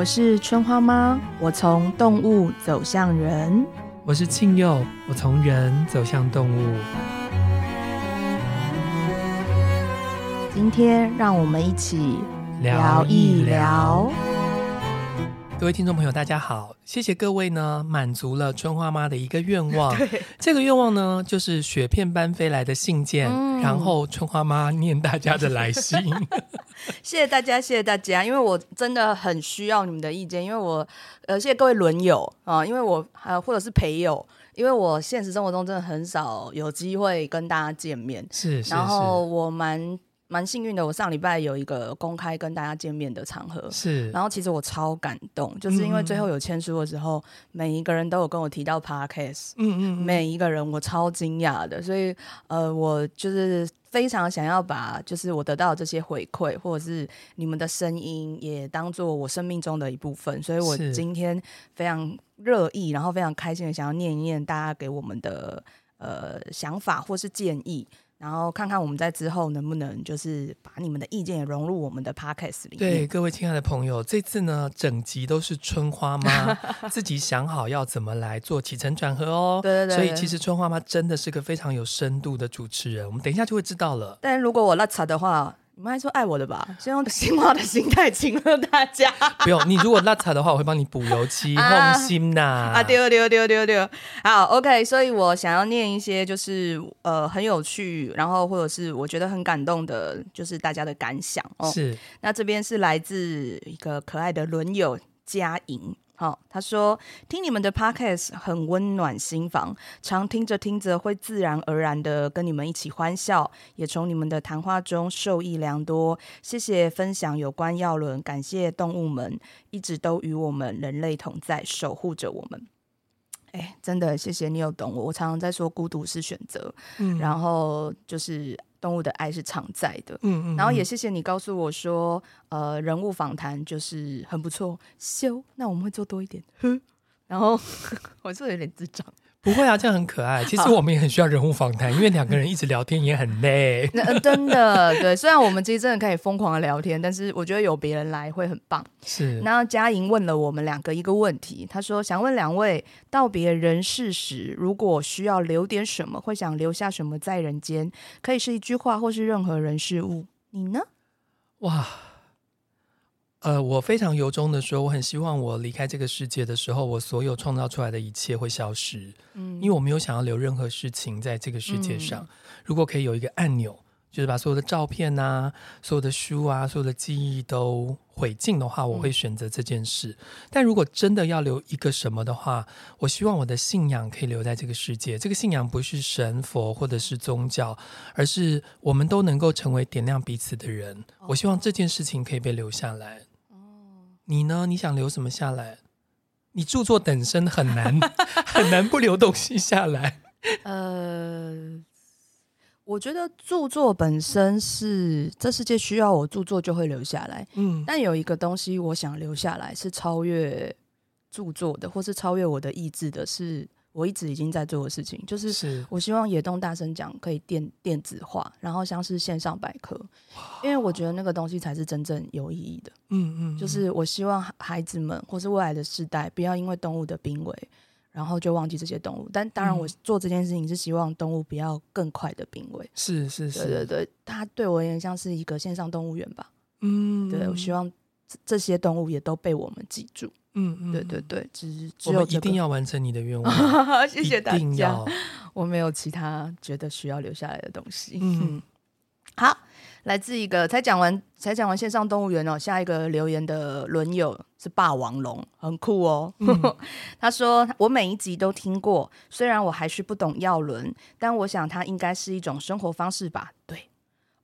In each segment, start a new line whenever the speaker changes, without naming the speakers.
我是春花妈，我从动物走向人。
我是庆佑，我从人走向动物。
今天让我们一起聊一聊。
各位听众朋友，大家好！谢谢各位呢，满足了春花妈的一个愿望。这个愿望呢，就是雪片般飞来的信件，嗯、然后春花妈念大家的来信。
谢谢大家，谢谢大家，因为我真的很需要你们的意见，因为我呃，谢谢各位轮友啊、呃，因为我呃、或者是陪友，因为我现实生活中真的很少有机会跟大家见面，
是，
然后我蛮。蛮幸运的，我上礼拜有一个公开跟大家见面的场合，
是。
然后其实我超感动，就是因为最后有签书的时候，嗯、每一个人都有跟我提到 Podcast，嗯，嗯嗯，每一个人我超惊讶的，所以呃，我就是非常想要把就是我得到的这些回馈，或者是你们的声音，也当做我生命中的一部分，所以我今天非常热意，然后非常开心的想要念一念大家给我们的呃想法或是建议。然后看看我们在之后能不能就是把你们的意见也融入我们的 podcast 里面。
对，各位亲爱的朋友，这次呢，整集都是春花妈 自己想好要怎么来做起承转合哦。
对对对。
所以其实春花妈真的是个非常有深度的主持人，我们等一下就会知道了。
但如果我拉扯的话。你们还说爱我的吧？先用新话的心态请了大家。
不用，你如果邋遢的话，我会帮你补油漆，放心呐。啊，丢丢丢丢丢。好，OK。所以我想要念一些，就是呃很有趣，然后或者是我觉得很感动的，就是大家的感想哦。是。那这边是来自一个可爱的轮友佳莹。好、哦，他说听你们的 podcast 很温暖心房，常听着听着会自然而然的跟你们一起欢笑，也从你们的谈话中受益良多。谢谢分享有关药轮，感谢动物们一直都与我们人类同在，守护着我们。哎，真的谢谢你有懂我。我常常在说孤独是选择，嗯，然后就是。动物的爱是常在的，嗯，嗯嗯，然后也谢谢你告诉我说，呃，人物访谈就是很不错，修，那我们会做多一点，哼，然后 我是不是有点智障？不会啊，这样很可爱。其实我们也很需要人物访谈，因为两个人一直聊天也很累。
那真的，对，虽然我们其实真的可以疯狂的聊天，但是我觉得有别人来会很棒。
是。
然后佳莹问了我们两个一个问题，他说想问两位，道别人世时，如果需要留点什么，会想留下什么在人间？可以是一句话，或是任何人事物。你呢？
哇。呃，我非常由衷的说，我很希望我离开这个世界的时候，我所有创造出来的一切会消失。嗯，因为我没有想要留任何事情在这个世界上。嗯，如果可以有一个按钮。就是把所有的照片啊、所有的书啊、所有的记忆都毁尽的话，我会选择这件事。嗯。但如果真的要留一个什么的话，我希望我的信仰可以留在这个世界。这个信仰不是神佛或者是宗教，而是我们都能够成为点亮彼此的人。我希望这件事情可以被留下来。哦，你呢？你想留什么下来？你著作等身很难，很难不留东西下来。
呃。我觉得著作本身是这世界需要我著作就会留下来，嗯，但有一个东西我想留下来是超越著作的，或是超越我的意志的，是我一直已经在做的事情，就是我希望野动大声讲可以电电子化，然后像是线上百科，因为我觉得那个东西才是真正有意义的，嗯嗯，就是我希望孩子们或是未来的世代不要因为动物的濒危。然后就忘记这些动物，但当然我做这件事情是希望动物不要更快的濒危。
是是是，
对对对，它对我而言像是一个线上动物园吧。嗯，对，我希望这些动物也都被我们记住。嗯嗯，对对对，只只有、这个、
一定要完成你的愿望。
谢谢大家，我没有其他觉得需要留下来的东西。嗯，嗯好。来自一个才讲完才讲完线上动物园哦，下一个留言的轮友是霸王龙，很酷哦。嗯、他说我每一集都听过，虽然我还是不懂药轮，但我想它应该是一种生活方式吧。对，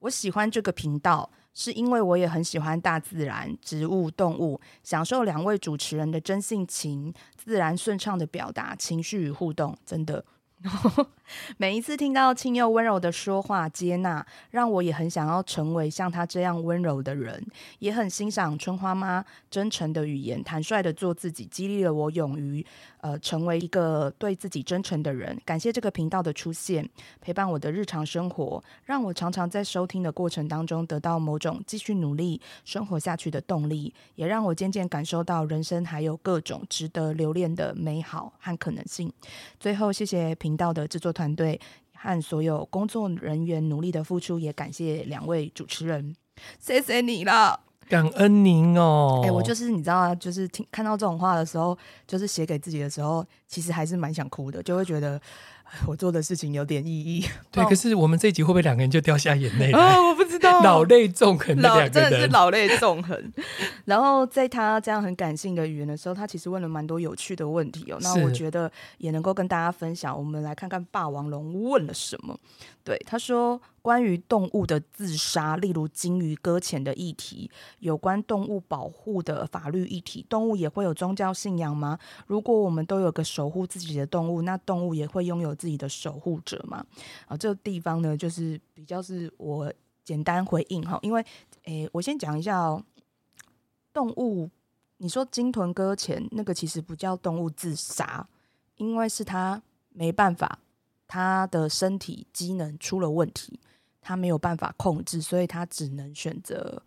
我喜欢这个频道，是因为我也很喜欢大自然、植物、动物，享受两位主持人的真性情、自然顺畅的表达情绪与互动，真的。每一次听到庆祐温柔的说话接纳，让我也很想要成为像他这样温柔的人，也很欣赏春花妈真诚的语言，坦率的做自己，激励了我勇于呃成为一个对自己真诚的人。感谢这个频道的出现，陪伴我的日常生活，让我常常在收听的过程当中得到某种继续努力生活下去的动力，也让我渐渐感受到人生还有各种值得留恋的美好和可能性。最后，谢谢频道的制作团队和所有工作人员努力的付出，也感谢两位主持人，谢谢你了，
感恩您哦。
哎、欸，我就是你知道啊，就是听看到这种话的时候，就是写给自己的时候，其实还是蛮想哭的，就会觉得。我做的事情有点意义，
对。可是我们这一集会不会两个人就掉下眼泪？
哦，我不知道，
老泪纵横的两个人，
真的是老泪纵横。然后在他这样很感性的语言的时候，他其实问了蛮多有趣的问题哦。那我觉得也能够跟大家分享。我们来看看霸王龙问了什么。对，他说。关于动物的自杀，例如鲸鱼搁浅的议题，有关动物保护的法律议题，动物也会有宗教信仰吗？如果我们都有个守护自己的动物，那动物也会拥有自己的守护者吗？啊，这个地方呢，就是比较是我简单回应哈，因为诶，我先讲一下哦，动物，你说鲸豚搁浅，那个其实不叫动物自杀，因为是它没办法，它的身体机能出了问题。他没有办法控制，所以他只能选择，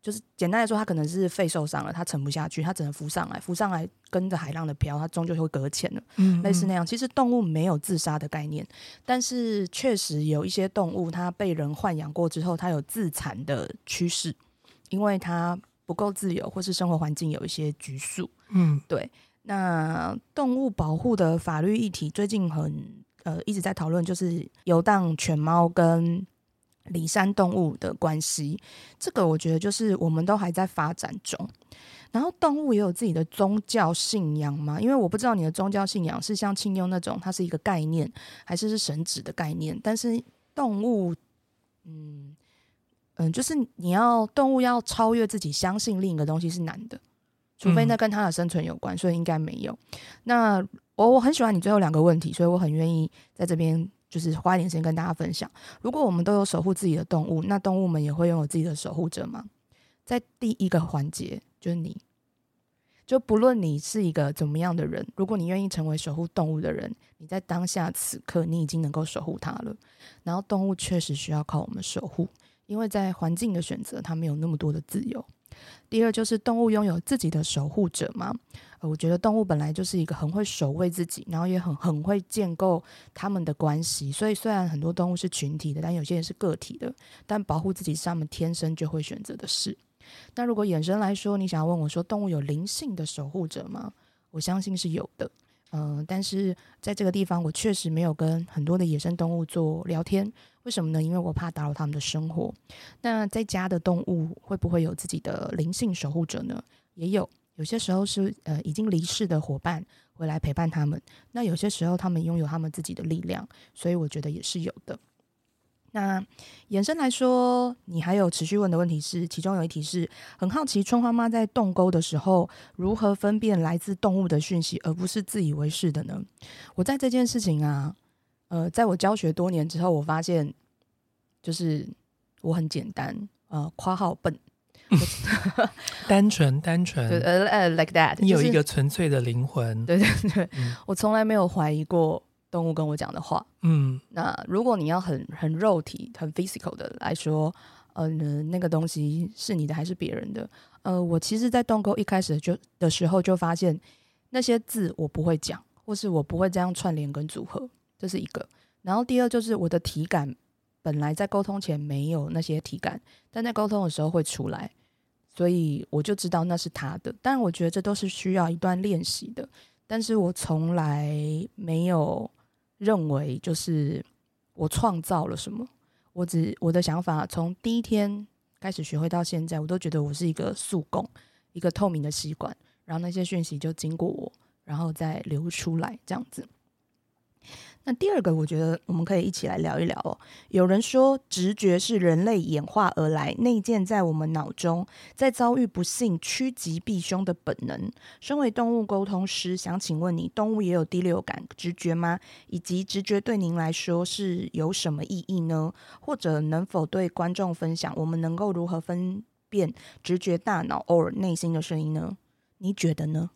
就是简单来说，他可能是肺受伤了，他沉不下去，他只能浮上来，浮上来跟着海浪的飘，他终究会搁浅了。嗯，嗯，类似那样。其实动物没有自杀的概念，但是确实有一些动物，它被人豢养过之后，它有自残的趋势，因为它不够自由，或是生活环境有一些局促。嗯，对。那动物保护的法律议题最近很呃一直在讨论，就是游荡犬猫跟里山动物的关系，这个我觉得就是我们都还在发展中。然后动物也有自己的宗教信仰嘛？因为我不知道你的宗教信仰是像庆祐那种，它是一个概念，还是是神旨的概念。但是动物，嗯嗯，就是你要动物要超越自己，相信另一个东西是难的，除非那跟它的生存有关，所以应该没有。那我我很喜欢你最后两个问题，所以我很愿意在这边。就是花一点时间跟大家分享，如果我们都有守护自己的动物，那动物们也会拥有自己的守护者吗？在第一个环节，就是你，就不论你是一个怎么样的人，如果你愿意成为守护动物的人，你在当下此刻，你已经能够守护它了。然后动物确实需要靠我们守护，因为在环境的选择，它没有那么多的自由。第二就是动物拥有自己的守护者吗？呃，我觉得动物本来就是一个很会守卫自己，然后也很很会建构他们的关系。所以虽然很多动物是群体的，但有些人是个体的。但保护自己是他们天生就会选择的事。那如果衍生来说，你想要问我说，动物有灵性的守护者吗？我相信是有的。嗯、但是在这个地方，我确实没有跟很多的野生动物做聊天。为什么呢？因为我怕打扰他们的生活。那在家的动物会不会有自己的灵性守护者呢？也有，有些时候是呃已经离世的伙伴回来陪伴他们。那有些时候他们拥有他们自己的力量，所以我觉得也是有的。那延伸来说，你还有持续问的问题是，其中有一题是很好奇，春花妈在动沟的时候如何分辨来自动物的讯息，而不是自以为是的呢？我在这件事情啊。呃，在我教学多年之后，我发现就是我很简单，呃，夸号笨，
单纯单纯，
对，呃呃，like that，
你有一个纯粹的灵魂，
对对对，嗯、我从来没有怀疑过动物跟我讲的话，嗯，那如果你要很很肉体、很 physical 的来说，呃，那个东西是你的还是别人的？呃，我其实，在动沟一开始就的时候就发现那些字我不会讲，或是我不会这样串联跟组合。这是一个，然后第二就是我的体感本来在沟通前没有那些体感，但在沟通的时候会出来，所以我就知道那是他的。但我觉得这都是需要一段练习的，但是我从来没有认为就是我创造了什么，我只我的想法从第一天开始学会到现在，我都觉得我是一个速供，一个透明的吸管，然后那些讯息就经过我，然后再流出来这样子。那第二个，我觉得我们可以一起来聊一聊哦。有人说，直觉是人类演化而来，内建在我们脑中，在遭遇不幸趋吉避凶的本能。身为动物沟通师，想请问你，动物也有第六感、直觉吗？以及直觉对您来说是有什么意义呢？或者能否对观众分享，我们能够如何分辨直觉大脑或内心的声音呢？你觉得呢？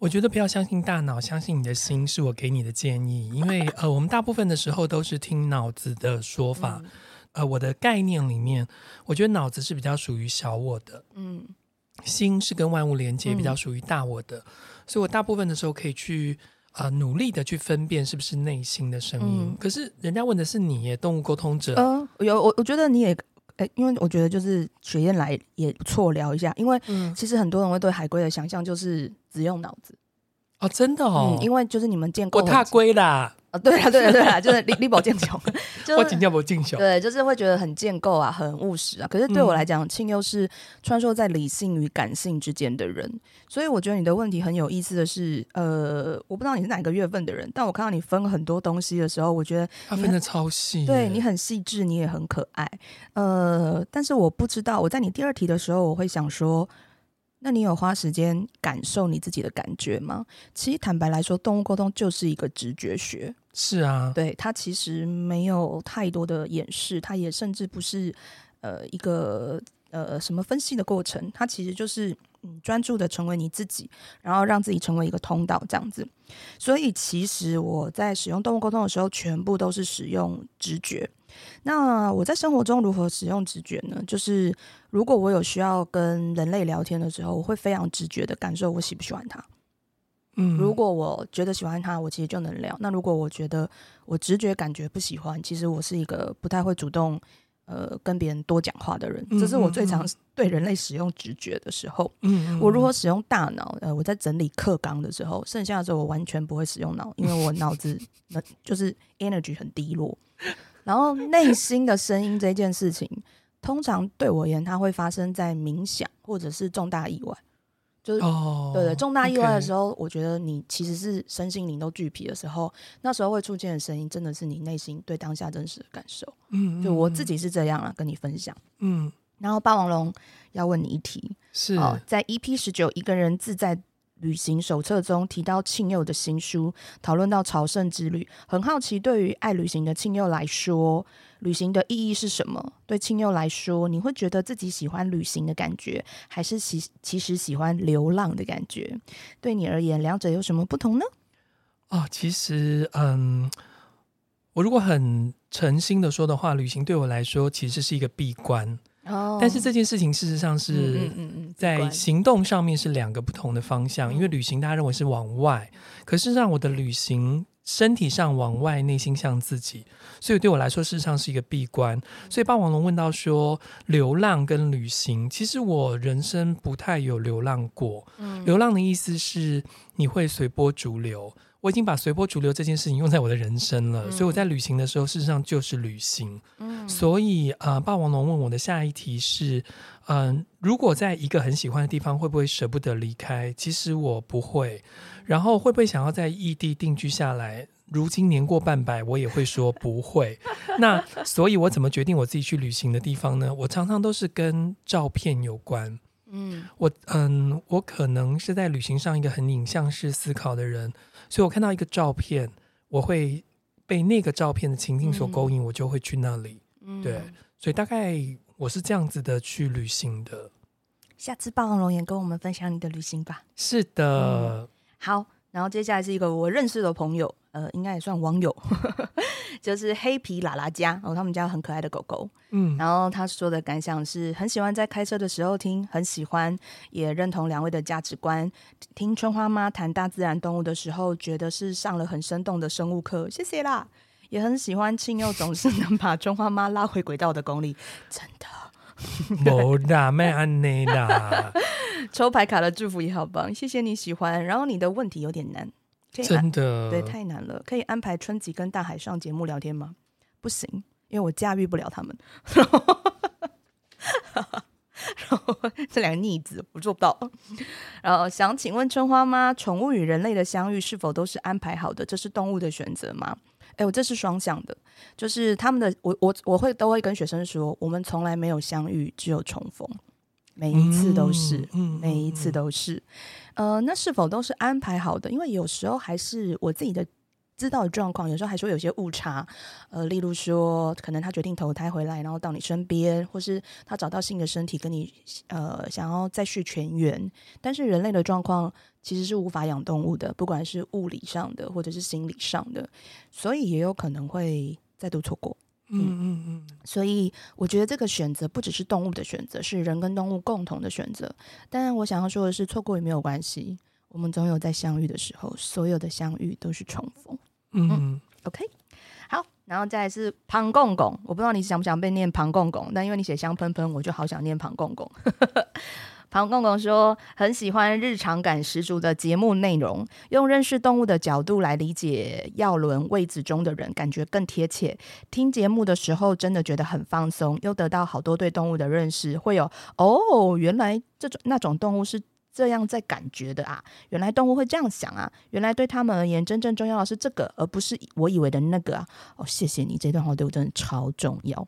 我觉得不要相信大脑，相信你的心，是我给你的建议。因为呃，我们大部分的时候都是听脑子的说法。嗯、呃，我的概念里面，我觉得脑子是比较属于小我的，嗯，心是跟万物连接，比较属于大我的。嗯、所以我大部分的时候可以去啊、呃，努力的去分辨是不是内心的声音。嗯、可是人家问的是你耶，动物沟通者。
嗯、呃，有我，我觉得你也。因为我觉得就是雪燕来也不错聊一下，因为其实很多人会对海龟的想象就是只用脑子
哦，真的哦、
嗯，因为就是你们见过
我踏龟啦。
啊、哦，对啊，对啊，对啊，就是你你保健球，就是
我尽量不进球，
对，就是会觉得很建构啊，很务实啊。可是对我来讲，庆祐是穿梭在理性与感性之间的人，所以我觉得你的问题很有意思的是，呃，我不知道你是哪个月份的人，但我看到你分很多东西的时候，我觉得
他分的超细，
对你很细致，你也很可爱，呃，但是我不知道，我在你第二题的时候，我会想说。那你有花时间感受你自己的感觉吗？其实坦白来说，动物沟通就是一个直觉学。
是啊，
对，它其实没有太多的掩饰，它也甚至不是呃一个呃什么分析的过程，它其实就是嗯专注的成为你自己，然后让自己成为一个通道这样子。所以其实我在使用动物沟通的时候，全部都是使用直觉。那我在生活中如何使用直觉呢？就是如果我有需要跟人类聊天的时候，我会非常直觉的感受我喜不喜欢他。嗯，如果我觉得喜欢他，我其实就能聊。那如果我觉得我直觉感觉不喜欢，其实我是一个不太会主动呃跟别人多讲话的人。这是我最常对人类使用直觉的时候。嗯，我如何使用大脑？呃，我在整理课纲的时候，剩下的时候我完全不会使用脑，因为我脑子那就是 energy 很低落。然后内心的声音这件事情，通常对我而言，它会发生在冥想或者是重大意外，就是、oh, 对对，重大意外的时候.我觉得你其实是身心灵都俱疲的时候，那时候会出现的声音，真的是你内心对当下真实的感受。嗯，就我自己是这样啊，跟你分享。嗯，然后霸王龙要问你一题，
是、哦、
在 EP 十九一个人自在旅行手册中提到庆佑的新书，讨论到朝圣之旅，很好奇，对于爱旅行的庆佑来说，旅行的意义是什么？对亲友来说，你会觉得自己喜欢旅行的感觉，还是其其实喜欢流浪的感觉？对你而言，两者有什么不同呢？
哦，其实，嗯，我如果很诚心的说的话，旅行对我来说其实是一个闭关。哦，但是这件事情事实上是在行动上面是两个不同的方向，因为旅行大家认为是往外，可是让我的旅行身体上往外，内心向自己，所以对我来说事实上是一个闭关。所以霸王龙问到说，流浪跟旅行，其实我人生不太有流浪过。流浪的意思是你会随波逐流。我已经把随波逐流这件事情用在我的人生了，嗯、所以我在旅行的时候，事实上就是旅行。嗯，所以呃，霸王龙问我的下一题是，嗯、呃，如果在一个很喜欢的地方，会不会舍不得离开？其实我不会。然后会不会想要在异地定居下来？如今年过半百，我也会说不会。那所以，我怎么决定我自己去旅行的地方呢？我常常都是跟照片有关。嗯，我嗯，我可能是在旅行上一个很影像式思考的人。所以我看到一个照片，我会被那个照片的情境所勾引，嗯、我就会去那里。嗯、对，所以大概我是这样子的去旅行的。
下次霸王龙也跟我们分享你的旅行吧。
是的，
嗯、好。然后接下来是一个我认识的朋友，呃，应该也算网友，就是黑皮拉拉家，然后他们家很可爱的狗狗，嗯，然后他说的感想是很喜欢在开车的时候听，很喜欢，也认同两位的价值观。听春花妈谈大自然动物的时候，觉得是上了很生动的生物课，谢谢啦。也很喜欢庆佑总是能把春花妈拉回轨道的功力，真的。
没啦，没安内啦。
抽牌卡的祝福也好棒，谢谢你喜欢。然后你的问题有点难，
真的，
对，太难了。可以安排春吉跟大海上节目聊天吗？不行，因为我驾驭不了他们。然后这两个逆子我做不到。然后想请问春花妈，宠物与人类的相遇是否都是安排好的？这是动物的选择吗？哎，我这是双向的，就是他们的，我我我会都会跟学生说，我们从来没有相遇，只有重逢，每一次都是，嗯，每一次都是，呃，那是否都是安排好的？因为有时候还是我自己的。知道的状况，有时候还是会有些误差，呃，例如说，可能他决定投胎回来，然后到你身边，或是他找到新的身体跟你，呃，想要再续前缘。但是人类的状况其实是无法养动物的，不管是物理上的或者是心理上的，所以也有可能会再度错过。嗯嗯嗯。所以我觉得这个选择不只是动物的选择，是人跟动物共同的选择。当然，我想要说的是，错过也没有关系，我们总有在相遇的时候，所有的相遇都是重逢。嗯，OK，好，然后再来是庞公公，我不知道你想不想被念庞公公，但因为你写香喷喷，我就好想念庞公公。庞公公说很喜欢日常感十足的节目内容，用认识动物的角度来理解药轮位子中的人，感觉更贴切。听节目的时候真的觉得很放松，又得到好多对动物的认识，会有哦，原来这种那种动物是。这样在感觉的啊，原来动物会这样想啊，原来对他们而言，真正重要的是这个，而不是我以为的那个啊。哦，谢谢你，这段话对我真的超重要。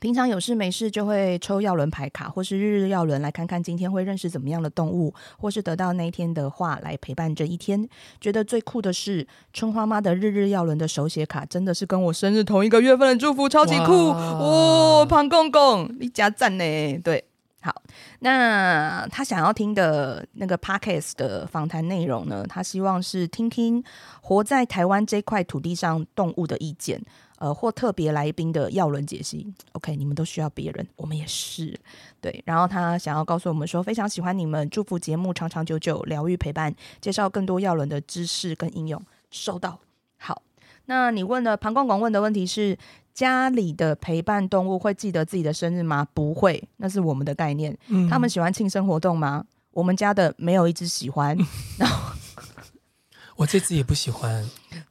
平常有事没事就会抽药轮牌卡，或是日日药轮来看看今天会认识怎么样的动物，或是得到那一天的话来陪伴这一天。觉得最酷的是春花妈的日日药轮的手写卡，真的是跟我生日同一个月份的祝福，超级酷哦！庞公公，你加赞呢？对。好，那他想要听的那个 podcast 的访谈内容呢？他希望是听听活在台湾这块土地上动物的意见，呃，或特别来宾的药轮解析。OK，你们都需要别人，我们也是。对，然后他想要告诉我们说，非常喜欢你们，祝福节目长长久久，疗愈陪伴，介绍更多药轮的知识跟应用。收到。好，那你问的庞公公问的问题是？家里的陪伴动物会记得自己的生日吗？不会，那是我们的概念。嗯、他们喜欢庆生活动吗？我们家的没有一只喜欢。然后
我这只也不喜欢。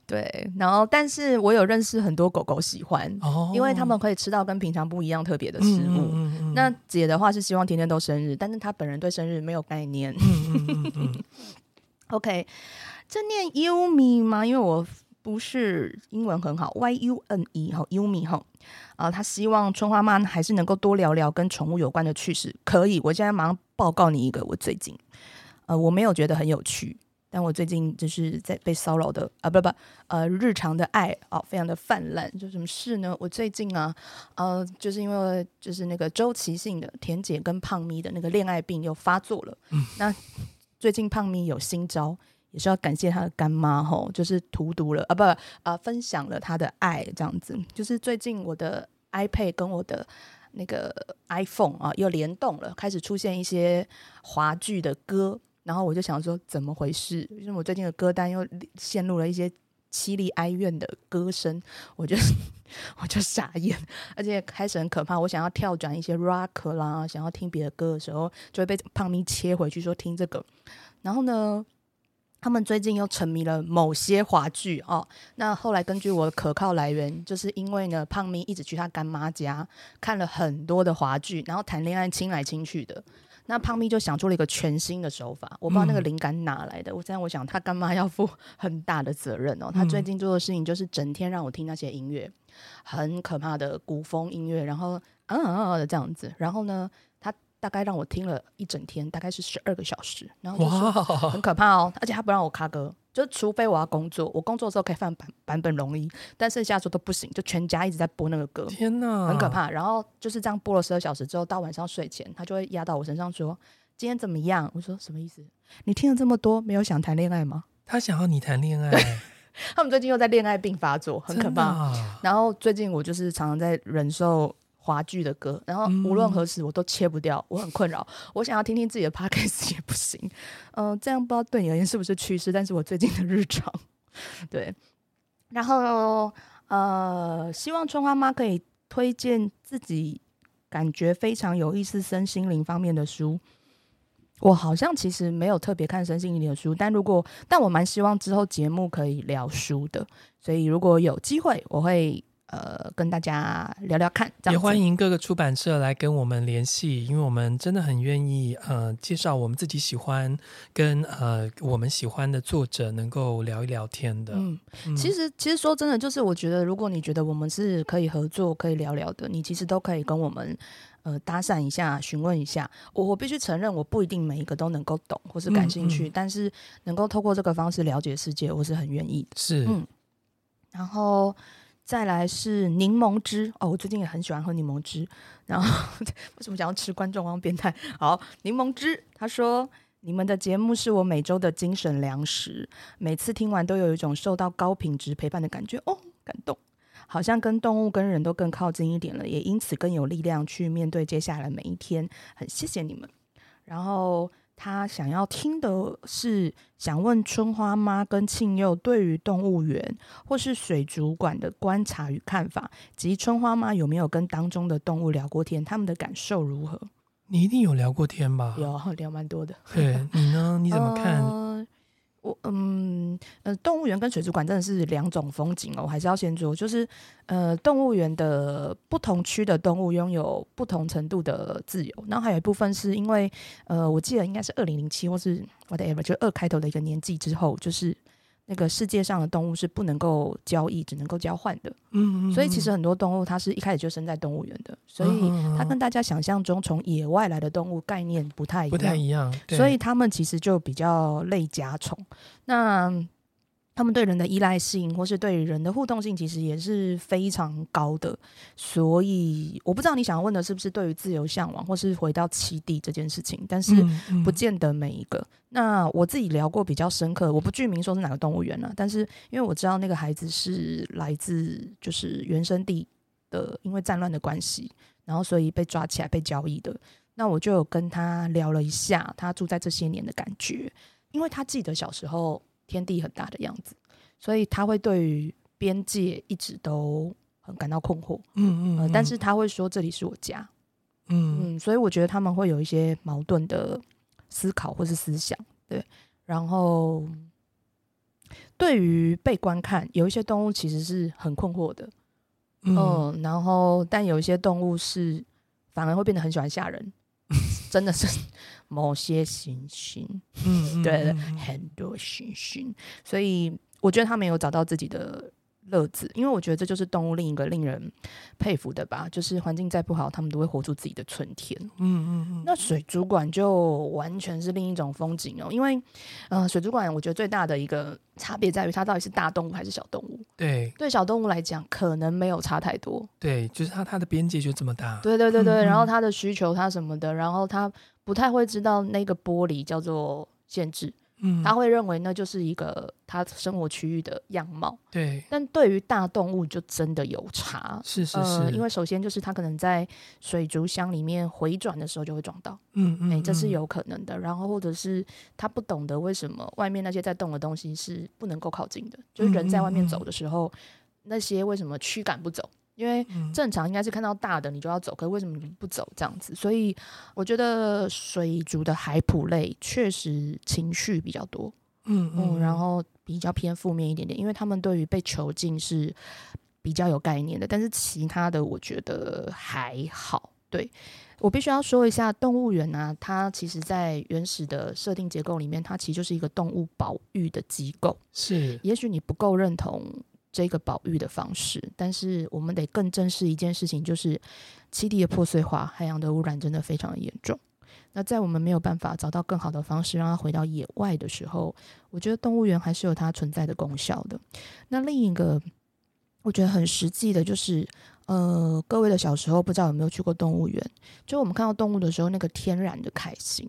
对，然后但是我有认识很多狗狗喜欢，哦、因为他们可以吃到跟平常不一样特别的食物。嗯嗯嗯、那姐的话是希望天天都生日，但是她本人对生日没有概念。OK，这念 Yumi 吗？因为我。不是英文很好，Y U N E 哈，Yumi 哈，啊，他希望春花妈还是能够多聊聊跟宠物有关的趣事。可以，我现在马上报告你一个，我最近，呃，我没有觉得很有趣，但我最近就是在被骚扰的啊，不不，呃，日常的爱啊，非常的泛滥。就什么事呢？我最近啊，呃，就是因为就是那个周期性的田姐跟胖咪的那个恋爱病又发作了。嗯、那最近胖咪有新招。也是要感谢他的干妈吼，就是荼毒了啊，不啊、分享了他的爱这样子。就是最近我的 iPad 跟我的那个 iPhone 啊又联动了，开始出现一些华剧的歌，然后我就想说怎么回事？因为我最近的歌单又陷入了一些凄厉哀怨的歌声，我就 我就傻眼，而且开始很可怕。我想要跳转一些 rock 啦，想要听别的歌的时候，就会被胖咪切回去说听这个，然后呢？他们最近又沉迷了某些华剧哦。那后来根据我的可靠来源，就是因为呢，胖咪一直去他干妈家看了很多的华剧，然后谈恋爱亲来亲去的。那胖咪就想出了一个全新的手法，我不知道那个灵感哪来的。我现在我想，他干妈要负很大的责任哦。他最近做的事情就是整天让我听那些音乐，很可怕的古风音乐，然后嗯嗯嗯的这样子。然后呢，大概让我听了一整天，大概是十二个小时，然后就是很可怕哦。而且他不让我卡歌，就除非我要工作，我工作的时候可以放版版本容易，但剩下的时候都不行，就全家一直在播那个歌。天哪，很可怕。然后就是这样播了十二小时之后，到晚上睡前，他就会压到我身上说：“今天怎么样？”我说：“什么意思？你听了这么多，没有想谈恋爱吗？”
他想要你谈恋爱。
他们最近又在恋爱病发作，很可怕。啊、然后最近我就是常常在忍受。华剧的歌，然后无论何时我都切不掉，嗯、我很困扰。我想要听听自己的 podcast 也不行，嗯、呃，这样不知道对你而言是不是趋势，但是我最近的日常，对。然后呃，希望春花妈可以推荐自己感觉非常有意思身心灵方面的书。我好像其实没有特别看身心灵的书，但如果但我蛮希望之后节目可以聊书的，所以如果有机会，我会。呃跟大家聊聊看。
也欢迎各个出版社来跟我们联系，因为我们真的很愿意呃介绍我们自己喜欢跟呃我们喜欢的作者能够聊一聊天的。
嗯，嗯其实其实说真的，就是我觉得如果你觉得我们是可以合作、可以聊聊的，你其实都可以跟我们。呃，搭讪一下，询问一下。我我必须承认，我不一定每一个都能够懂或是感兴趣，嗯嗯、但是能够透过这个方式了解世界，我是很愿意的。
是，嗯。
然后再来是柠檬汁哦，我最近也很喜欢喝柠檬汁。然后 为什么想要吃观众当变态？好，柠檬汁。他说，你们的节目是我每周的精神粮食，每次听完都有一种受到高品质陪伴的感觉哦，感动。好像跟动物跟人都更靠近一点了，也因此更有力量去面对接下来每一天。很谢谢你们。然后他想要听的是，想问春花妈跟庆佑对于动物园或是水族馆的观察与看法，及春花妈有没有跟当中的动物聊过天，他们的感受如何？
你一定有聊过天吧？
有聊蛮多的。
对，你呢？你怎么看？
呃我嗯呃，动物园跟水族馆真的是两种风景哦，我还是要先说，就是呃，动物园的不同区的动物拥有不同程度的自由，然后还有一部分是因为呃，我记得应该是二零零七或是 whatever，就二开头的一个年纪之后，就是。那个世界上的动物是不能够交易，只能够交换的。嗯，嗯，嗯，所以其实很多动物它是一开始就生在动物园的，所以它跟大家想象中从野外来的动物概念不太一样，
不太一样。
所以它们其实就比较类甲虫。那他们对人的依赖性，或是对人的互动性，其实也是非常高的。所以我不知道你想要问的是不是对于自由向往，或是回到栖地这件事情，但是不见得每一个。嗯嗯、那我自己聊过比较深刻，我不具名说是哪个动物园了，但是因为我知道那个孩子是来自就是原生地的，因为战乱的关系，然后所以被抓起来被交易的。那我就有跟他聊了一下他住在这些年的感觉，因为他记得小时候。天地很大的样子，所以他会对于边界一直都很感到困惑。嗯嗯、呃，但是他会说这里是我家。嗯嗯，所以我觉得他们会有一些矛盾的思考或是思想。对，然后对于被观看，有一些动物其实是很困惑的。嗯、呃，然后但有一些动物是反而会变得很喜欢吓人。真的是某些行星，嗯，对对，很多行星，所以我觉得他没有找到自己的乐子，因为我觉得这就是动物另一个令人佩服的吧，就是环境再不好，他们都会活出自己的春天。嗯嗯嗯。那水族馆就完全是另一种风景哦，因为呃，水族馆我觉得最大的一个差别在于它到底是大动物还是小动物。
对，
对小动物来讲，可能没有差太多。
对，就是它它的边界就这么大。
对对对对，嗯嗯，然后它的需求它什么的，然后它不太会知道那个玻璃叫做限制。嗯，他会认为那就是一个他生活区域的样貌。
对，
但对于大动物就真的有差。
是是是，
呃，因为首先就是他可能在水族箱里面回转的时候就会撞到。嗯嗯，欸，这是有可能的。然后或者是他不懂得为什么外面那些在动的东西是不能够靠近的，就是人在外面走的时候，那些为什么驱赶不走？因为正常应该是看到大的你就要走，可是为什么你不走这样子？所以我觉得水族的海普类确实情绪比较多，嗯嗯，然后比较偏负面一点点，因为他们对于被囚禁是比较有概念的。但是其他的我觉得还好。对，我必须要说一下，动物园啊，它其实在原始的设定结构里面，它其实就是一个动物保育的机构。
是，
也许你不够认同。这个保育的方式，但是我们得更正视一件事情，就是栖地的破碎化，海洋的污染真的非常的严重。那在我们没有办法找到更好的方式让它回到野外的时候，我觉得动物园还是有它存在的功效的。那另一个我觉得很实际的就是，呃，各位的小时候不知道有没有去过动物园？就我们看到动物的时候，那个天然的开心。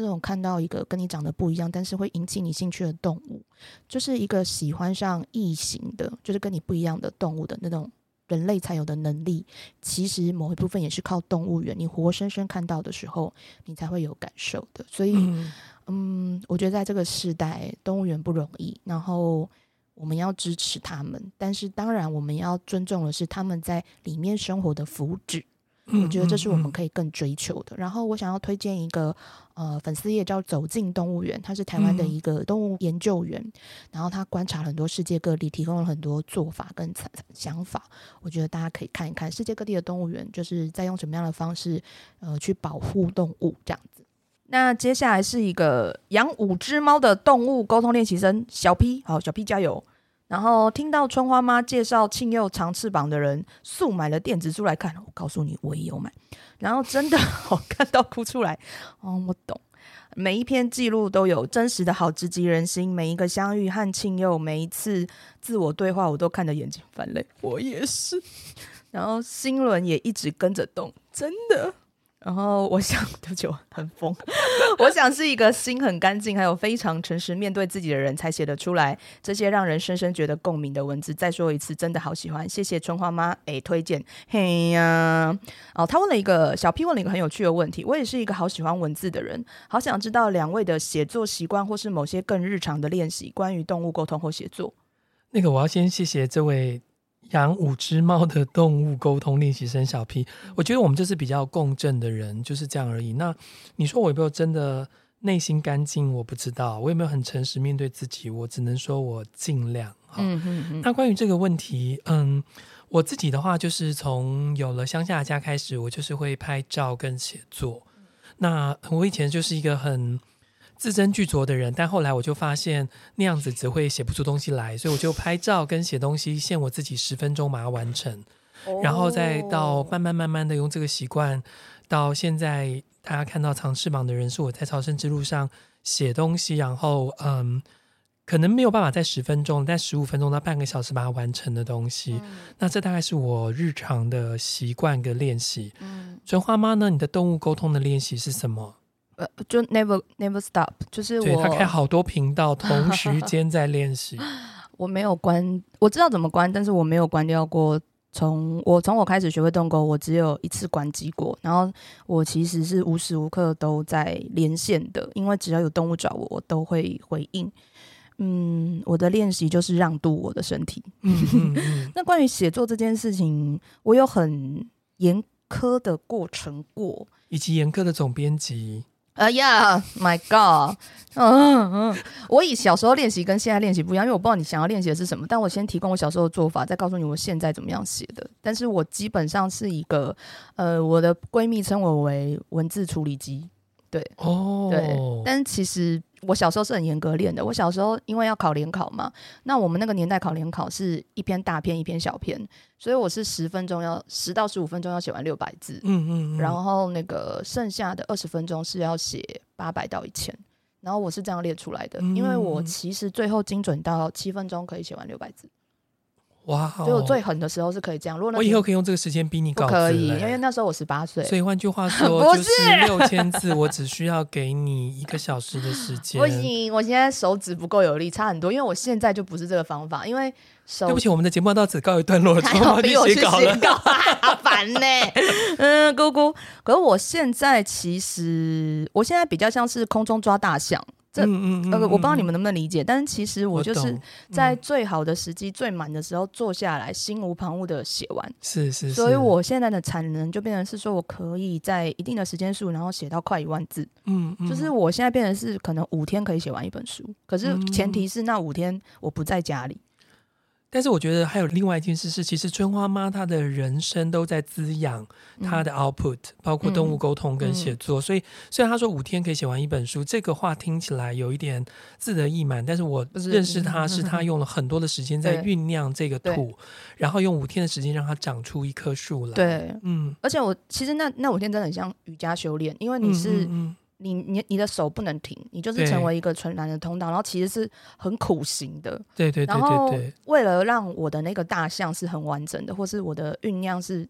那种看到一个跟你长得不一样，但是会引起你兴趣的动物，就是一个喜欢上异形的，就是跟你不一样的动物的那种人类才有的能力。其实某一部分也是靠动物园，你活生生看到的时候，你才会有感受的。所以，嗯，嗯，我觉得在这个时代，动物园不容易，然后我们要支持他们，但是当然我们要尊重的是他们在里面生活的福祉。我觉得这是我们可以更追求的。然后我想要推荐一个呃粉丝页叫“走进动物园”，他是台湾的一个动物研究员，然后他观察了很多世界各地，提供了很多做法跟想法。我觉得大家可以看一看世界各地的动物园，就是在用什么样的方式呃去保护动物这样子。那接下来是一个养五只猫的动物沟通练习生小 P，好，小 P 加油。然后听到春花妈介绍庆佑长翅膀的人，速买了电子书来看。我告诉你，我也有买，然后真的好看到哭出来。哦，我懂，每一篇记录都有真实的好，直击人心。每一个相遇和庆佑，每一次自我对话，我都看得眼睛泛泪。我也是，然后心轮也一直跟着动，真的。然后我想，对不起，我很疯。我想是一个心很干净，还有非常诚实面对自己的人才写得出来这些让人深深觉得共鸣的文字。再说一次，真的好喜欢，谢谢春花妈诶推荐。嘿呀，哦，他问了一个小 P 问了一个很有趣的问题。我也是一个好喜欢文字的人，好想知道两位的写作习惯，或是某些更日常的练习，关于动物沟通或写作。
那个，我要先谢谢这位。养五只猫的动物沟通练习生小 P，我觉得我们就是比较共振的人，就是这样而已。那你说我有没有真的内心干净？我不知道，我有没有很诚实面对自己？我只能说我尽量。嗯嗯嗯。那关于这个问题，嗯，我自己的话就是从有了乡下家开始，我就是会拍照跟写作。那我以前就是一个很。字斟句酌的人，但后来我就发现那样子只会写不出东西来，所以我就拍照跟写东西，限我自己十分钟把它完成，然后再到慢慢慢慢的用这个习惯，到现在大家看到长翅膀的人是我在朝圣之路上写东西，然后嗯，可能没有办法在十分钟，但十五分钟到半个小时把它完成的东西，那这大概是我日常的习惯跟练习。春花妈呢？你的动物沟通的练习是什么？
呃，就 never never stop，就是我
对他开好多频道，同时间在练习。
我没有关，我知道怎么关，但是我没有关掉过。从我从我开始学会动钩，我只有一次关机过。然后我其实是无时无刻都在连线的，因为只要有动物找我，我都会回应。嗯，我的练习就是让渡我的身体。嗯嗯嗯 那关于写作这件事情，我有很严苛的过程过，
以及严苛的总编辑。
哎呀、，My God！嗯嗯，我以小时候练习跟现在练习不一样，因为我不知道你想要练习的是什么。但我先提供我小时候的做法，再告诉你我现在怎么样写的。但是我基本上是一个，呃，我的闺蜜称我为文字处理机。对，哦，对，但其实我小时候是很严格练的。我小时候因为要考联考嘛，那我们那个年代考联考是一篇大篇一篇小篇，所以我是十分钟要十到十五分钟要写完六百字，嗯，嗯嗯，然后那个剩下的二十分钟是要写八百到一千，然后我是这样列出来的，因为我其实最后精准到七分钟可以写完六百字。哇！所以我最狠的时候是可以这样。如果那
我以后可以用这个时间逼你搞，
可以，因为那时候我十八岁。
所以换句话说，不是六千字，我只需要给你一个小时的时间。
不行，我现在手指不够有力，差很多。因为我现在就不是这个方法，因为手。
对不起，我们的节目到此告一段落了。还好
逼我去写稿烦呢。嗯，姑姑。可是我现在其实，我现在比较像是空中抓大象。这嗯嗯呃，我不知道你们能不能理解，但是其实我就是在最好的时机、最满的时候坐下来，心无旁骛的写完。
是是是。
所以我现在的产能就变成是说，我可以在一定的时间数，然后写到快一万字。嗯嗯。就是我现在变成是可能五天可以写完一本书，可是前提是那五天我不在家里。
但是我觉得还有另外一件事是，其实春花妈她的人生都在滋养她的 output，、嗯、包括动物沟通跟写作。嗯、所以虽然她说五天可以写完一本书，这个话听起来有一点自得意满，但是我认识她是她用了很多的时间在酝酿这个土，然后用五天的时间让它长出一棵树来。
对，嗯，而且我其实那那五天真的很像瑜伽修炼，因为你是。你你你的手不能停，你就是成为一个纯然的通道，然后其实是很苦行的。
对对对对对。然后
为了让我的那个大象是很完整的，或是我的酝酿是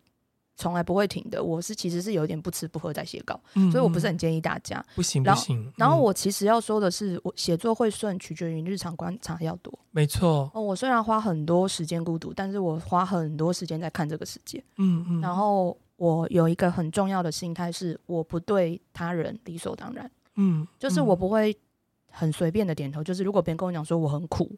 从来不会停的，我是其实是有点不吃不喝在写稿，所以我不是很建议大家。
不行不行。嗯、
然后我其实要说的是，我写作会顺，取决于日常观察要多。
没错。
哦，我虽然花很多时间孤独，但是我花很多时间在看这个世界。嗯嗯。然后。我有一个很重要的心态，是我不对他人理所当然。嗯，就是我不会很随便的点头。就是如果别人跟我讲说我很苦，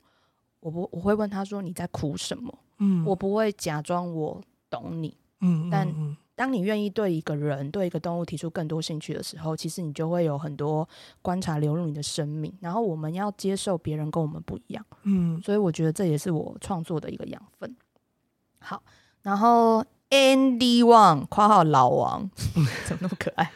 我不我会问他说你在苦什么？嗯，我不会假装我懂你。嗯，但当你愿意对一个人、对一个动物提出更多兴趣的时候，其实你就会有很多观察流入你的生命。然后我们要接受别人跟我们不一样，嗯，所以我觉得这也是我创作的一个养分。好，然后。Andy Wang（ 括号老王） 怎么那么可爱？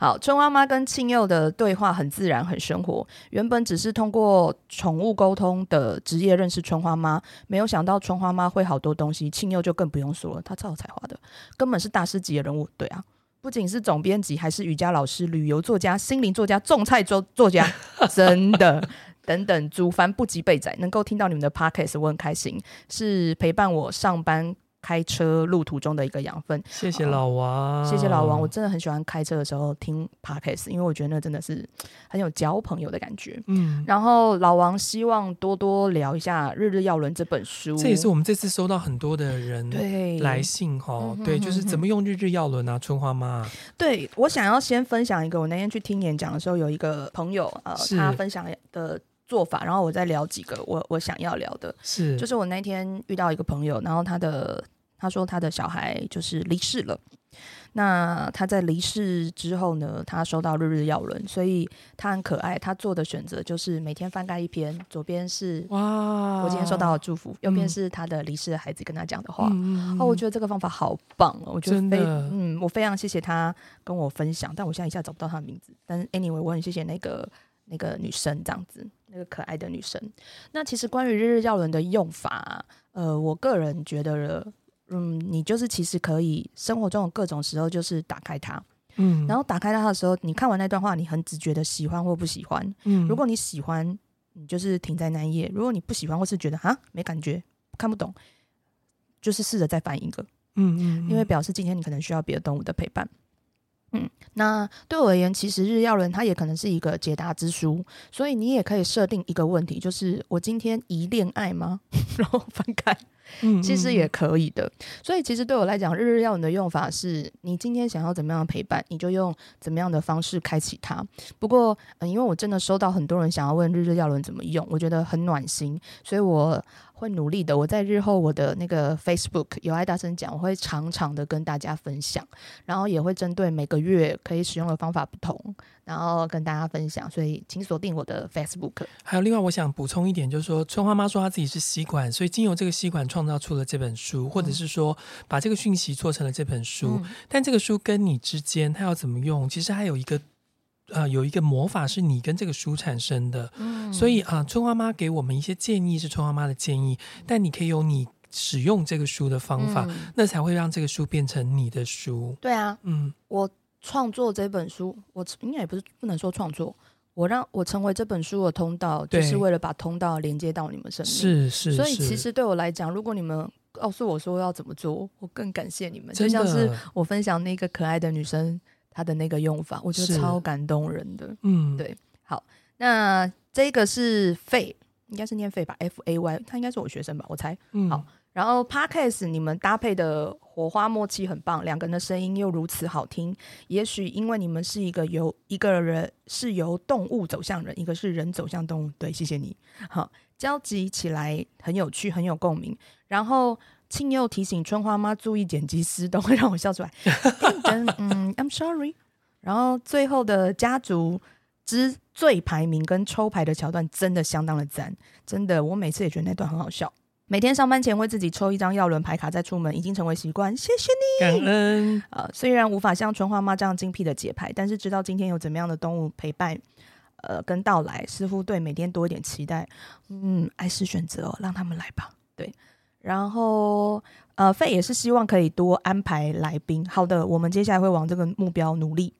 好，春花妈跟庆佑的对话很自然，很生活。原本只是通过宠物沟通的职业认识春花妈，没有想到春花妈会好多东西，庆佑就更不用说了，他超有才华的，根本是大师级的人物。对啊，不仅是总编辑，还是瑜伽老师、旅游作家、心灵作家、种菜作作家，真的等等，祖凡不及备载。能够听到你们的 podcast，我很开心，是陪伴我上班。开车路途中的一个养分，
谢谢老王，
谢谢老王，我真的很喜欢开车的时候听 podcast，因为我觉得那真的是很有交朋友的感觉。嗯，然后老王希望多多聊一下《日日要轮》这本书，
这也是我们这次收到很多的人对来信哈，对，就是怎么用《日日要轮》啊，春花妈。
对，我想要先分享一个，我那天去听演讲的时候，有一个朋友呃，他分享的。做法，然后我再聊几个我我想要聊的，是。就是我那天遇到一个朋友，然后他的他说他的小孩就是离世了，那他在离世之后呢，他收到日日要轮，所以他很可爱，他做的选择就是每天翻盖一篇，左边是哇，我今天收到的祝福，右边是他的离世的孩子跟他讲的话，嗯、哦，我觉得这个方法好棒哦，我觉得非的。嗯，我非常谢谢他跟我分享，但我现在一下找不到他的名字，但是 anyway 我很谢谢那个那个女生这样子。那个可爱的女生，那其实关于日日药轮的用法，呃，我个人觉得，嗯，你就是其实可以生活中的各种时候，就是打开它，嗯，然后打开它的时候，你看完那段话，你很直觉的喜欢或不喜欢，嗯，如果你喜欢，你就是停在那一页；如果你不喜欢或是觉得啊没感觉、看不懂，就是试着再翻一个，嗯嗯，嗯，因为表示今天你可能需要别的动物的陪伴。嗯，那对我而言，其实日曜轮它也可能是一个解答之书，所以你也可以设定一个问题，就是我今天宜恋爱吗？然后翻开，嗯，其实也可以的。所以其实对我来讲，日日药轮的用法是你今天想要怎么样的陪伴，你就用怎么样的方式开启它。不过，嗯，因为我真的收到很多人想要问日日药轮怎么用，我觉得很暖心，所以我。会努力的。我在日后我的那个 Facebook 有爱大声讲，我会常常的跟大家分享，然后也会针对每个月可以使用的方法不同，然后跟大家分享。所以请锁定我的 Facebook。
还有另外，我想补充一点，就是说春花妈说她自己是吸管，所以经由这个吸管创造出了这本书，或者是说把这个讯息做成了这本书。嗯、但这个书跟你之间，它要怎么用？其实还有一个。呃，有一个魔法是你跟这个书产生的，嗯、所以啊、呃，春花妈给我们一些建议是春花妈的建议，但你可以有你使用这个书的方法，嗯、那才会让这个书变成你的书。
对啊，嗯，我创作这本书，我应该也不是不能说创作，我让我成为这本书的通道，就是为了把通道连接到你们身边。是是，所以其实对我来讲，如果你们告诉我说要怎么做，我更感谢你们。就像是我分享那个可爱的女生。他的那个用法，我觉得超感动人的。嗯，对，好，那这个是费，应该是念费吧，F A Y，他应该是我学生吧，我猜。嗯，好，然后 Podcast 你们搭配的火花默契很棒，两个人的声音又如此好听。也许因为你们是一个由一个人是由动物走向人，一个是人走向动物。对，谢谢你。好，交集起来很有趣，很有共鸣。然后。庆佑提醒春花妈注意剪辑师，都会让我笑出来。嗯，I'm sorry。然后最后的家族之最排名跟抽牌的桥段真的相当的赞，真的，我每次也觉得那段很好笑。每天上班前为自己抽一张要轮牌卡再出门，已经成为习惯。谢谢你，感恩。呃，虽然无法像春花妈这样精辟的解牌，但是知道今天有怎么样的动物陪伴，呃，跟到来，似乎对每天多一点期待。嗯，爱是选择哦，让他们来吧。对。然后，呃，费也是希望可以多安排来宾。好的，我们接下来会往这个目标努力。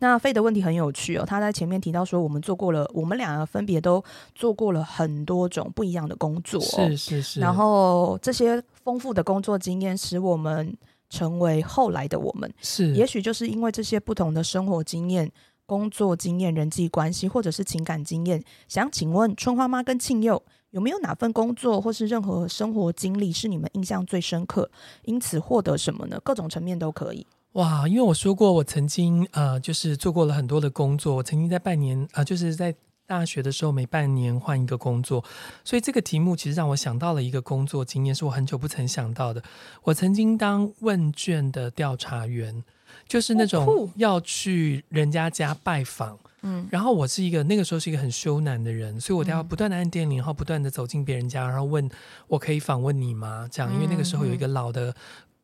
那费的问题很有趣哦，他在前面提到说，我们做过了，我们两个分别都做过了很多种不一样的工作，是是是。然后这些丰富的工作经验使我们成为后来的我们，是。也许就是因为这些不同的生活经验、工作经验、人际关系，或者是情感经验，想请问春花妈跟庆祐。有没有哪份工作或是任何生活经历是你们印象最深刻，因此获得什么呢？各种层面都可以。
哇，因为我说过，我曾经呃，就是做过了很多的工作。我曾经在半年啊、呃，就是在大学的时候每半年换一个工作，所以这个题目其实让我想到了一个工作经验，是我很久不曾想到的。我曾经当问卷的调查员，就是那种要去人家家拜访。嗯，然后我是一个那个时候是一个很羞赧的人，所以我都要不断的按电铃，然后不断的走进别人家，然后问我可以访问你吗？这样，因为那个时候有一个老的。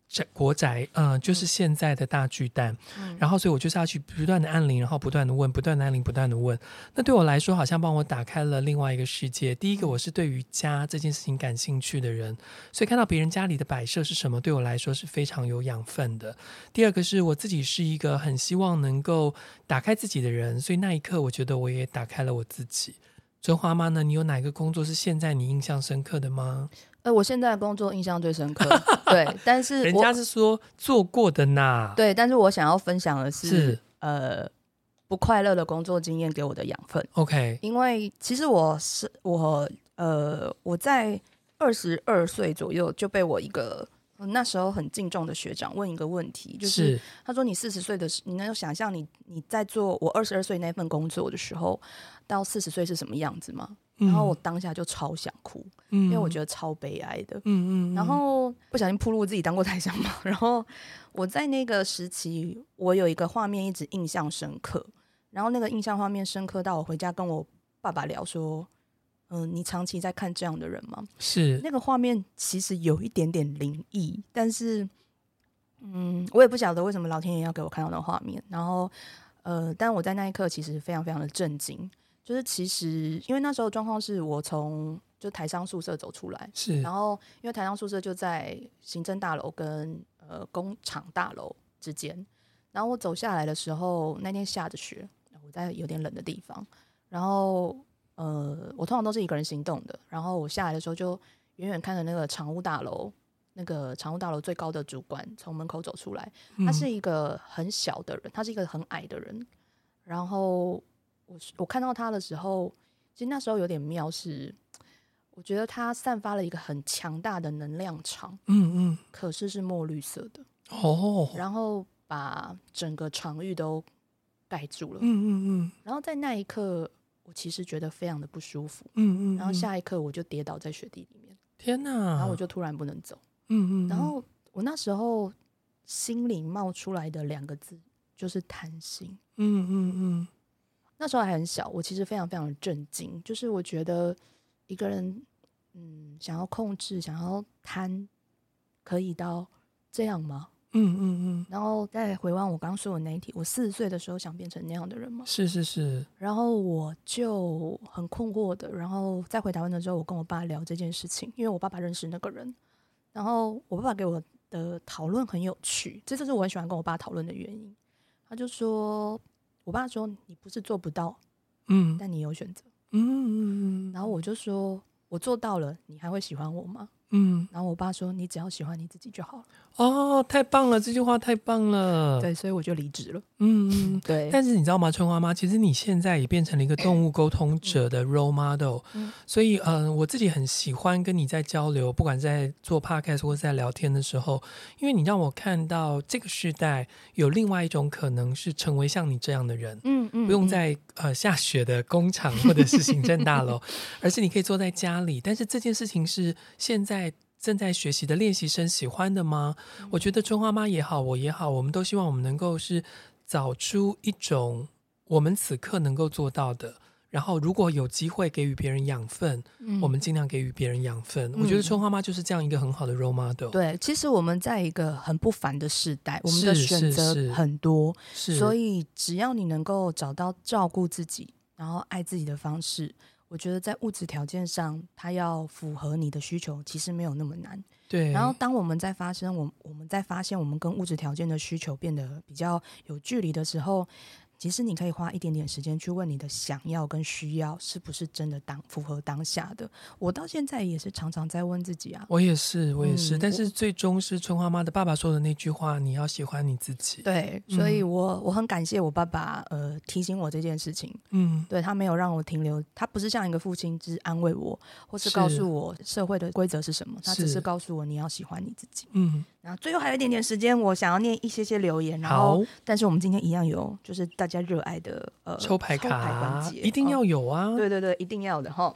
在国宅，嗯、呃，就是现在的大巨蛋，嗯、然后所以我就是要去不断的按铃，然后不断的问，不断的按铃，不断的问。那对我来说，好像帮我打开了另外一个世界。第一个，我是对于家这件事情感兴趣的人，所以看到别人家里的摆设是什么，对我来说是非常有养分的。第二个是我自己是一个很希望能够打开自己的人，所以那一刻，我觉得我也打开了我自己。春花妈呢？你有哪个工作是现在你印象深刻的吗？
呃，我现在的工作印象最深刻，对，但是
人家是说做过的呢，
对，但是我想要分享的是，是呃，不快乐的工作经验给我的养分。
OK，
因为其实我是我呃，我在二十二岁左右就被我一个那时候很敬重的学长问一个问题，就是，是他说，你四十岁的时，你能够想象你你在做我二十二岁那份工作的时候，到四十岁是什么样子吗？然后我当下就超想哭，嗯、因为我觉得超悲哀的。嗯嗯。然后不小心暴露我自己当过台商嘛。然后我在那个时期，我有一个画面一直印象深刻。然后那个印象画面深刻到我回家跟我爸爸聊说：“嗯、呃，你长期在看这样的人吗？”
是。
那个画面其实有一点点灵异，但是，嗯，我也不晓得为什么老天爷要给我看到那画面。然后，呃，但我在那一刻其实非常非常的震惊。就是其实，因为那时候状况是我从就台商宿舍走出来，
是，
然后因为台商宿舍就在行政大楼跟呃工厂大楼之间，然后我走下来的时候，那天下着雪，我在有点冷的地方，然后呃，我通常都是一个人行动的，然后我下来的时候就远远看着那个厂务大楼，那个常务大楼最高的主管从门口走出来，他是一个很小的人，他是一个很矮的人，然后。我我看到他的时候，其实那时候有点妙，是我觉得他散发了一个很强大的能量场，嗯嗯，可是是墨绿色的哦，然后把整个场域都盖住了，嗯嗯嗯，然后在那一刻，我其实觉得非常的不舒服，嗯嗯，然后下一刻我就跌倒在雪地里面，
天哪，
然后我就突然不能走，嗯嗯，然后我那时候心里冒出来的两个字就是贪心，嗯嗯嗯。那时候还很小，我其实非常非常震惊，就是我觉得一个人，嗯，想要控制，想要贪，可以到这样吗？嗯嗯嗯。然后再回望我刚刚说的那一题，我四十岁的时候想变成那样的人吗？
是是是。
然后我就很困惑的，然后再回台湾的时候，我跟我爸聊这件事情，因为我爸爸认识那个人，然后我爸爸给我的讨论很有趣，这就是我很喜欢跟我爸讨论的原因。他就说。我爸说：“你不是做不到，嗯，但你有选择，嗯嗯嗯。然后我就说：“我做到了，你还会喜欢我吗？”嗯。然后我爸说：“你只要喜欢你自己就好了。”
哦，太棒了！这句话太棒了。
对，所以我就离职了。
嗯，
对。
但是你知道吗，春花妈，其实你现在也变成了一个动物沟通者的 role model。嗯。所以，嗯、呃，我自己很喜欢跟你在交流，不管在做 podcast 或者在聊天的时候，因为你让我看到这个时代有另外一种可能是成为像你这样的人。嗯嗯。不用在呃下雪的工厂或者是行政大楼，而是你可以坐在家里。但是这件事情是现在。正在学习的练习生喜欢的吗？嗯、我觉得春花妈也好，我也好，我们都希望我们能够是找出一种我们此刻能够做到的。然后，如果有机会给予别人养分，嗯、我们尽量给予别人养分。嗯、我觉得春花妈就是这样一个很好的 role model。
对，其实我们在一个很不凡的时代，我们的选择很多，所以只要你能够找到照顾自己，然后爱自己的方式。我觉得在物质条件上，它要符合你的需求，其实没有那么难。
对。
然后，当我们在发生我我们在发现我们跟物质条件的需求变得比较有距离的时候。其实你可以花一点点时间去问你的想要跟需要是不是真的当符合当下的。我到现在也是常常在问自己啊。
我也是，我也是。嗯、但是最终是春花妈的爸爸说的那句话：你要喜欢你自己。
对，所以我我很感谢我爸爸，呃，提醒我这件事情。嗯，对，他没有让我停留，他不是像一个父亲，只是安慰我，或是告诉我社会的规则是什么。他只是告诉我你要喜欢你自己。嗯。然后最后还有一点点时间，我想要念一些些留言。然后，好但是我们今天一样有，就是大家。家热爱的呃
抽牌卡
环节，
一定要有啊！
哦、对对对，一定要的哈。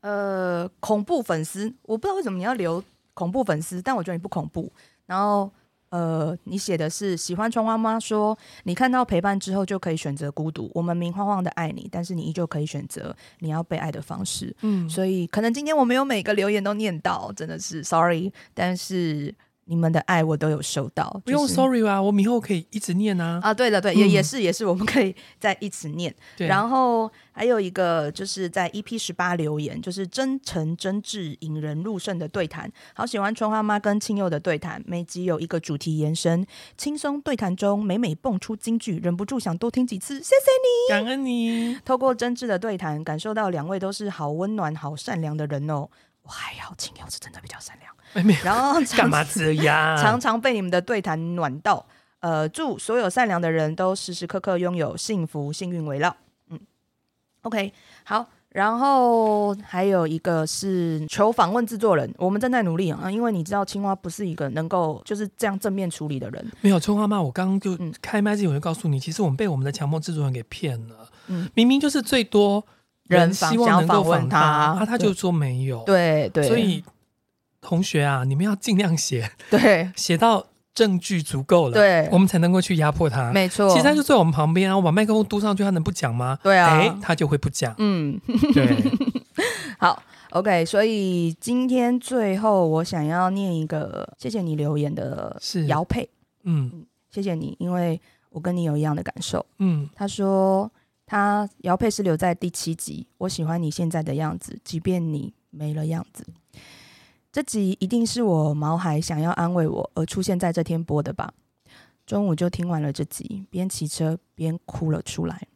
呃，恐怖粉丝，我不知道为什么你要留恐怖粉丝，但我觉得你不恐怖。然后。呃，你写的是喜欢春花妈？说你看到陪伴之后就可以选择孤独。我们明晃晃的爱你，但是你依旧可以选择你要被爱的方式。嗯，所以可能今天我没有每个留言都念到，真的是 sorry。但是。你们的爱我都有收到，就是、
不用 sorry 啊，我们以后可以一直念啊。
啊，对的，对，也、嗯、也是也是，我们可以再一直念。然后还有一个就是在 EP 十八留言，就是真诚真挚、引人入胜的对谈。好喜欢春花妈跟青佑的对谈，每集有一个主题延伸，轻松对谈中每每蹦出金句，忍不住想多听几次。谢谢你，
感恩你。
透过真挚的对谈，感受到两位都是好温暖、好善良的人哦。我还要沁佑是真的比较善良。然后
干嘛这样？
常常被你们的对谈暖到。呃，祝所有善良的人都时时刻刻拥有幸福、幸运围绕。嗯，OK，好。然后还有一个是求访问制作人，我们正在努力啊，因为你知道青蛙不是一个能够就是这样正面处理的人。
没有春花妈，我刚刚就开麦之前我就告诉你，其实我们被我们的强迫制作人给骗了。嗯，明明就是最多人希望能够访他，啊，他就说没有。
对对，
所以。同学啊，你们要尽量写，
对，
写到证据足够了，
对，
我们才能够去压迫他。
没错，
其实他就在我们旁边啊，我把麦克风嘟上去，他能不讲吗？
对啊，
哎，他就会不讲。嗯，对。
好，OK，所以今天最后我想要念一个，谢谢你留言的是姚佩，嗯，谢谢你，因为我跟你有一样的感受。嗯，他说他姚佩是留在第七集，我喜欢你现在的样子，即便你没了样子。这集一定是我毛孩想要安慰我而出现在这天播的吧？中午就听完了这集，边骑车边哭了出来。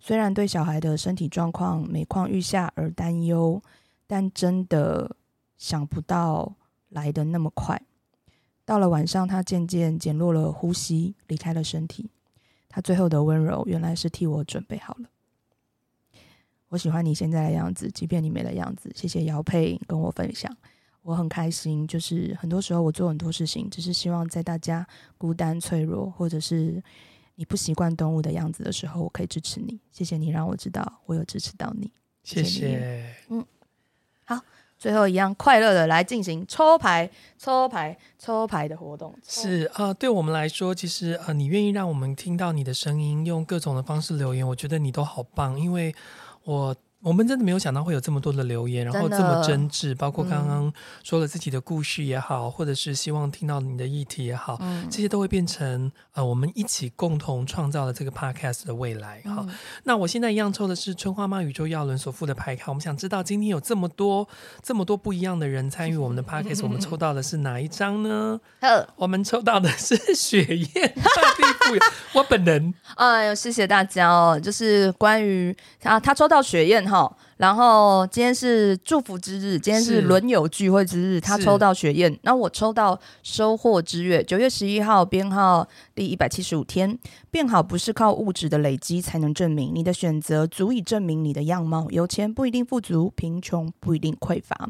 虽然对小孩的身体状况每况愈下而担忧，但真的想不到来得那么快。到了晚上，他渐渐减弱了呼吸，离开了身体。他最后的温柔，原来是替我准备好了。我喜欢你现在的样子，即便你没了样子。谢谢姚佩跟我分享。我很开心，就是很多时候我做很多事情，只是希望在大家孤单、脆弱，或者是你不习惯动物的样子的时候，我可以支持你。谢谢你让我知道我有支持到你。谢谢。谢谢。嗯，好，最后一样快乐的来进行抽牌、抽牌、抽牌的活动。
是啊、呃，对我们来说，其实呃，你愿意让我们听到你的声音，用各种的方式留言，我觉得你都好棒，因为我。我们真的没有想到会有这么多的留言，然后这么真挚，包括刚刚说了自己的故事也好，嗯、或者是希望听到你的议题也好，嗯、这些都会变成呃我们一起共同创造的这个 podcast 的未来。好，嗯、那我现在一样抽的是春花妈宇宙耀伦所附的牌卡。我们想知道今天有这么多这么多不一样的人参与我们的 podcast，我们抽到的是哪一张呢？呵我们抽到的是雪燕。我本人，
哎呦，谢谢大家哦，就是关于啊，他抽到雪燕。好，然后今天是祝福之日，今天是轮友聚会之日。他抽到雪燕，那我抽到收获之月，九月十一号编号第一百七十五天。变好不是靠物质的累积才能证明，你的选择足以证明你的样貌。有钱不一定富足，贫穷不一定匮乏。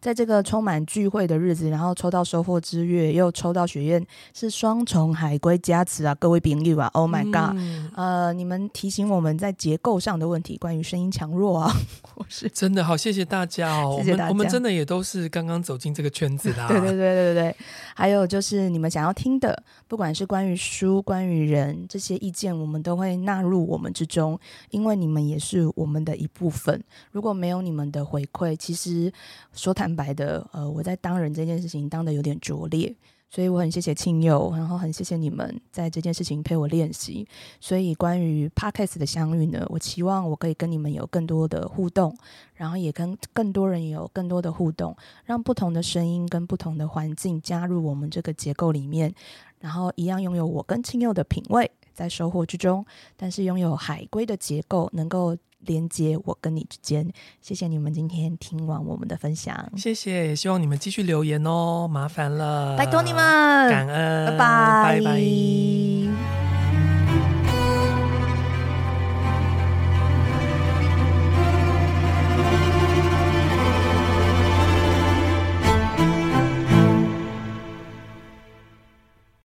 在这个充满聚会的日子，然后抽到收获之月，又抽到学院，是双重海归加持啊！各位朋友啊，Oh my God！、嗯、呃，你们提醒我们在结构上的问题，关于声音强弱啊，我是
真的好，谢谢大家哦，谢谢大家。我们我们真的也都是刚刚走进这个圈子啦。
对对对对对对，还有就是你们想要听的，不管是关于书、关于人这。些意见我们都会纳入我们之中，因为你们也是我们的一部分。如果没有你们的回馈，其实说坦白的，呃，我在当人这件事情当得有点拙劣，所以我很谢谢沁佑，然后很谢谢你们在这件事情陪我练习。所以关于 Podcast 的相遇呢，我期望我可以跟你们有更多的互动，然后也跟更多人有更多的互动，让不同的声音跟不同的环境加入我们这个结构里面，然后一样拥有我跟沁佑的品味。在收获之中，但是拥有海龟的结构，能够连接我跟你之间。谢谢你们今天听完我们的分享，
谢谢，也希望你们继续留言哦，麻烦了，
拜托你们，
感恩，
拜拜，
拜拜。